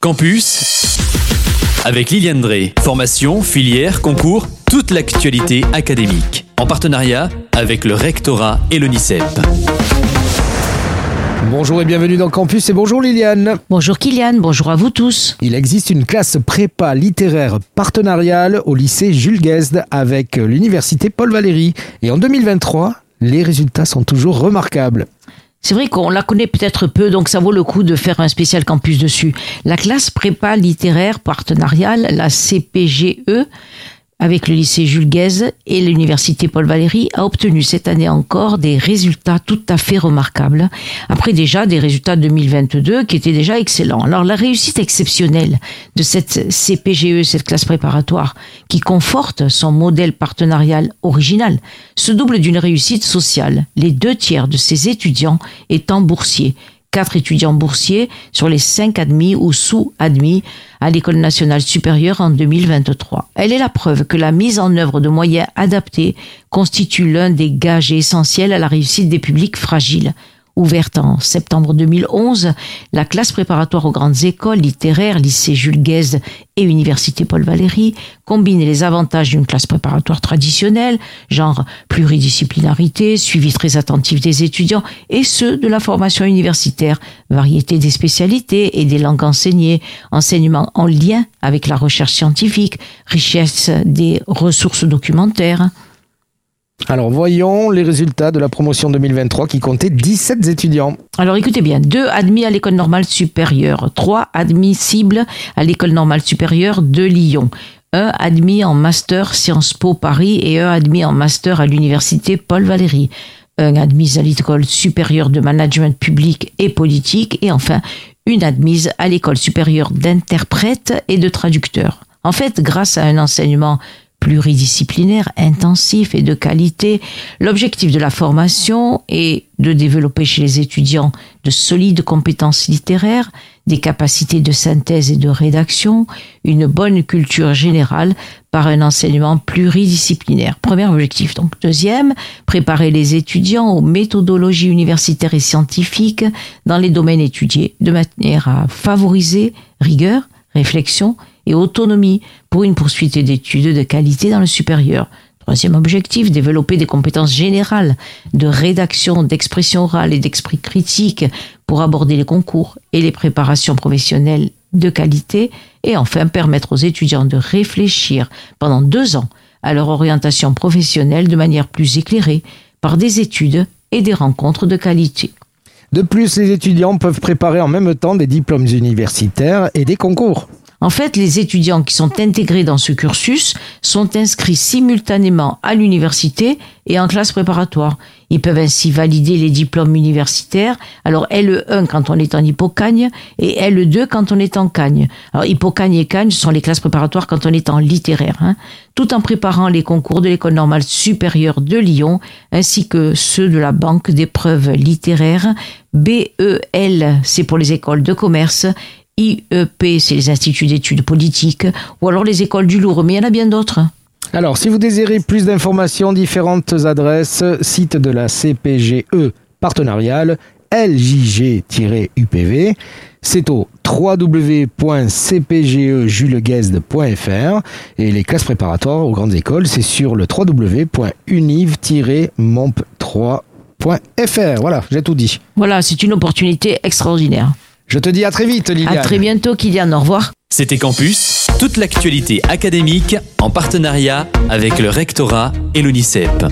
Campus avec Liliane Drey. Formation, filière, concours, toute l'actualité académique. En partenariat avec le rectorat et l'ONICEP. Bonjour et bienvenue dans Campus et bonjour Liliane. Bonjour Kylian, bonjour à vous tous. Il existe une classe prépa littéraire partenariale au lycée Jules Guesde avec l'université Paul Valéry. Et en 2023, les résultats sont toujours remarquables. C'est vrai qu'on la connaît peut-être peu, donc ça vaut le coup de faire un spécial campus dessus. La classe prépa littéraire partenariale, la CPGE, avec le lycée Jules Guèze et l'université Paul Valéry, a obtenu cette année encore des résultats tout à fait remarquables, après déjà des résultats 2022 qui étaient déjà excellents. Alors la réussite exceptionnelle de cette CPGE, cette classe préparatoire, qui conforte son modèle partenarial original, se double d'une réussite sociale, les deux tiers de ses étudiants étant boursiers quatre étudiants boursiers sur les cinq admis ou sous-admis à l'École nationale supérieure en 2023. Elle est la preuve que la mise en œuvre de moyens adaptés constitue l'un des gages essentiels à la réussite des publics fragiles. Ouverte en septembre 2011, la classe préparatoire aux grandes écoles littéraires, lycée Jules Guesde et université Paul Valéry combine les avantages d'une classe préparatoire traditionnelle, genre pluridisciplinarité, suivi très attentif des étudiants, et ceux de la formation universitaire, variété des spécialités et des langues enseignées, enseignement en lien avec la recherche scientifique, richesse des ressources documentaires. Alors voyons les résultats de la promotion 2023 qui comptait 17 étudiants. Alors écoutez bien, deux admis à l'école normale supérieure, trois admissibles à l'école normale supérieure de Lyon, un admis en master Sciences Po Paris et un admis en master à l'université Paul Valéry, un admis à l'école supérieure de management public et politique. Et enfin une admise à l'école supérieure d'interprète et de traducteur. En fait, grâce à un enseignement pluridisciplinaire, intensif et de qualité. L'objectif de la formation est de développer chez les étudiants de solides compétences littéraires, des capacités de synthèse et de rédaction, une bonne culture générale par un enseignement pluridisciplinaire. Premier objectif. Donc, deuxième, préparer les étudiants aux méthodologies universitaires et scientifiques dans les domaines étudiés, de manière à favoriser rigueur, réflexion et autonomie pour une poursuite d'études de qualité dans le supérieur. Troisième objectif, développer des compétences générales de rédaction, d'expression orale et d'esprit critique pour aborder les concours et les préparations professionnelles de qualité. Et enfin, permettre aux étudiants de réfléchir pendant deux ans à leur orientation professionnelle de manière plus éclairée par des études et des rencontres de qualité. De plus, les étudiants peuvent préparer en même temps des diplômes universitaires et des concours. En fait, les étudiants qui sont intégrés dans ce cursus sont inscrits simultanément à l'université et en classe préparatoire. Ils peuvent ainsi valider les diplômes universitaires. Alors LE1 quand on est en hypocagne et LE2 quand on est en cagne. Alors hypocagne et cagne sont les classes préparatoires quand on est en littéraire. Hein. tout en préparant les concours de l'école normale supérieure de Lyon ainsi que ceux de la banque d'épreuves littéraires. BEL c'est pour les écoles de commerce IEP, c'est les instituts d'études politiques, ou alors les écoles du Louvre, mais il y en a bien d'autres. Alors, si vous désirez plus d'informations, différentes adresses, site de la CPGE partenariale, LJG-UPV, c'est au www.cpgejuleguesde.fr et les classes préparatoires aux grandes écoles, c'est sur le www.univ-momp3.fr. Voilà, j'ai tout dit. Voilà, c'est une opportunité extraordinaire. Je te dis à très vite, Liliane. À très bientôt, Kylian. Au revoir. C'était Campus, toute l'actualité académique en partenariat avec le rectorat et l'ONICEP.